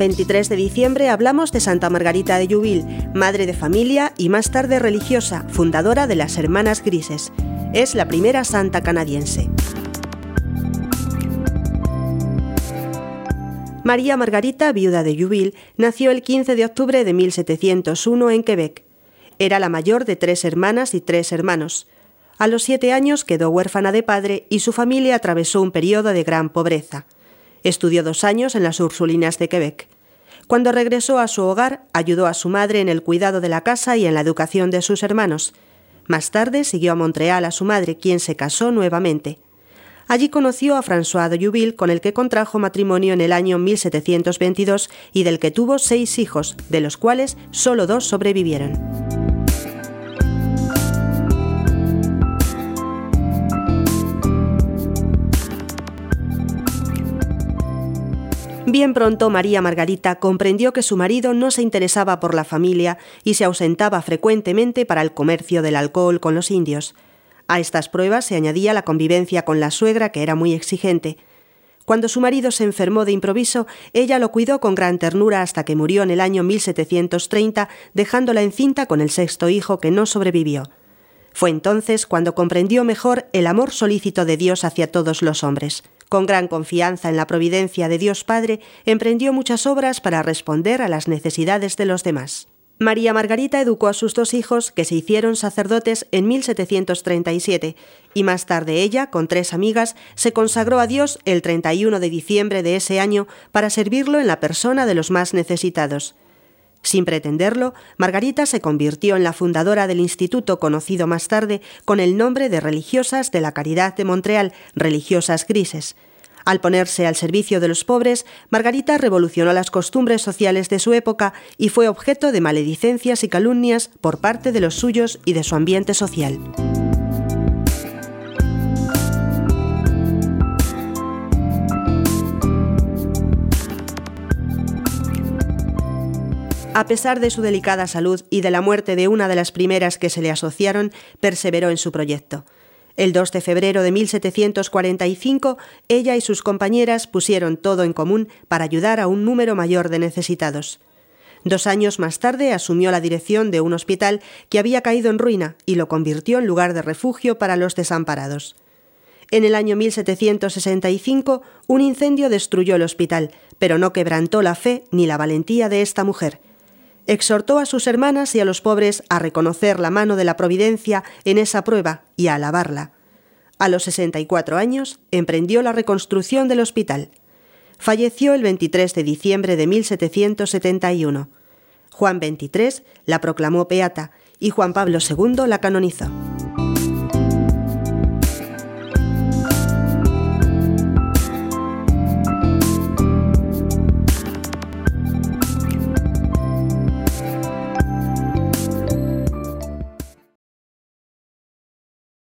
23 de diciembre hablamos de Santa Margarita de Llubil, madre de familia y más tarde religiosa, fundadora de las Hermanas Grises. Es la primera santa canadiense. María Margarita, viuda de Llubil, nació el 15 de octubre de 1701 en Quebec. Era la mayor de tres hermanas y tres hermanos. A los siete años quedó huérfana de padre y su familia atravesó un periodo de gran pobreza. Estudió dos años en las Ursulinas de Quebec. Cuando regresó a su hogar, ayudó a su madre en el cuidado de la casa y en la educación de sus hermanos. Más tarde siguió a Montreal a su madre, quien se casó nuevamente. Allí conoció a François de Jouville, con el que contrajo matrimonio en el año 1722 y del que tuvo seis hijos, de los cuales solo dos sobrevivieron. Bien pronto María Margarita comprendió que su marido no se interesaba por la familia y se ausentaba frecuentemente para el comercio del alcohol con los indios. A estas pruebas se añadía la convivencia con la suegra, que era muy exigente. Cuando su marido se enfermó de improviso, ella lo cuidó con gran ternura hasta que murió en el año 1730, dejándola encinta con el sexto hijo que no sobrevivió. Fue entonces cuando comprendió mejor el amor solícito de Dios hacia todos los hombres. Con gran confianza en la providencia de Dios Padre, emprendió muchas obras para responder a las necesidades de los demás. María Margarita educó a sus dos hijos, que se hicieron sacerdotes en 1737, y más tarde ella, con tres amigas, se consagró a Dios el 31 de diciembre de ese año para servirlo en la persona de los más necesitados. Sin pretenderlo, Margarita se convirtió en la fundadora del instituto conocido más tarde con el nombre de Religiosas de la Caridad de Montreal, Religiosas Grises. Al ponerse al servicio de los pobres, Margarita revolucionó las costumbres sociales de su época y fue objeto de maledicencias y calumnias por parte de los suyos y de su ambiente social. A pesar de su delicada salud y de la muerte de una de las primeras que se le asociaron, perseveró en su proyecto. El 2 de febrero de 1745, ella y sus compañeras pusieron todo en común para ayudar a un número mayor de necesitados. Dos años más tarde asumió la dirección de un hospital que había caído en ruina y lo convirtió en lugar de refugio para los desamparados. En el año 1765, un incendio destruyó el hospital, pero no quebrantó la fe ni la valentía de esta mujer exhortó a sus hermanas y a los pobres a reconocer la mano de la providencia en esa prueba y a alabarla. A los 64 años emprendió la reconstrucción del hospital. Falleció el 23 de diciembre de 1771. Juan XXIII la proclamó peata y Juan Pablo II la canonizó.